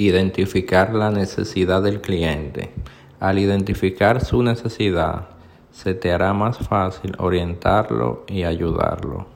Identificar la necesidad del cliente. Al identificar su necesidad, se te hará más fácil orientarlo y ayudarlo.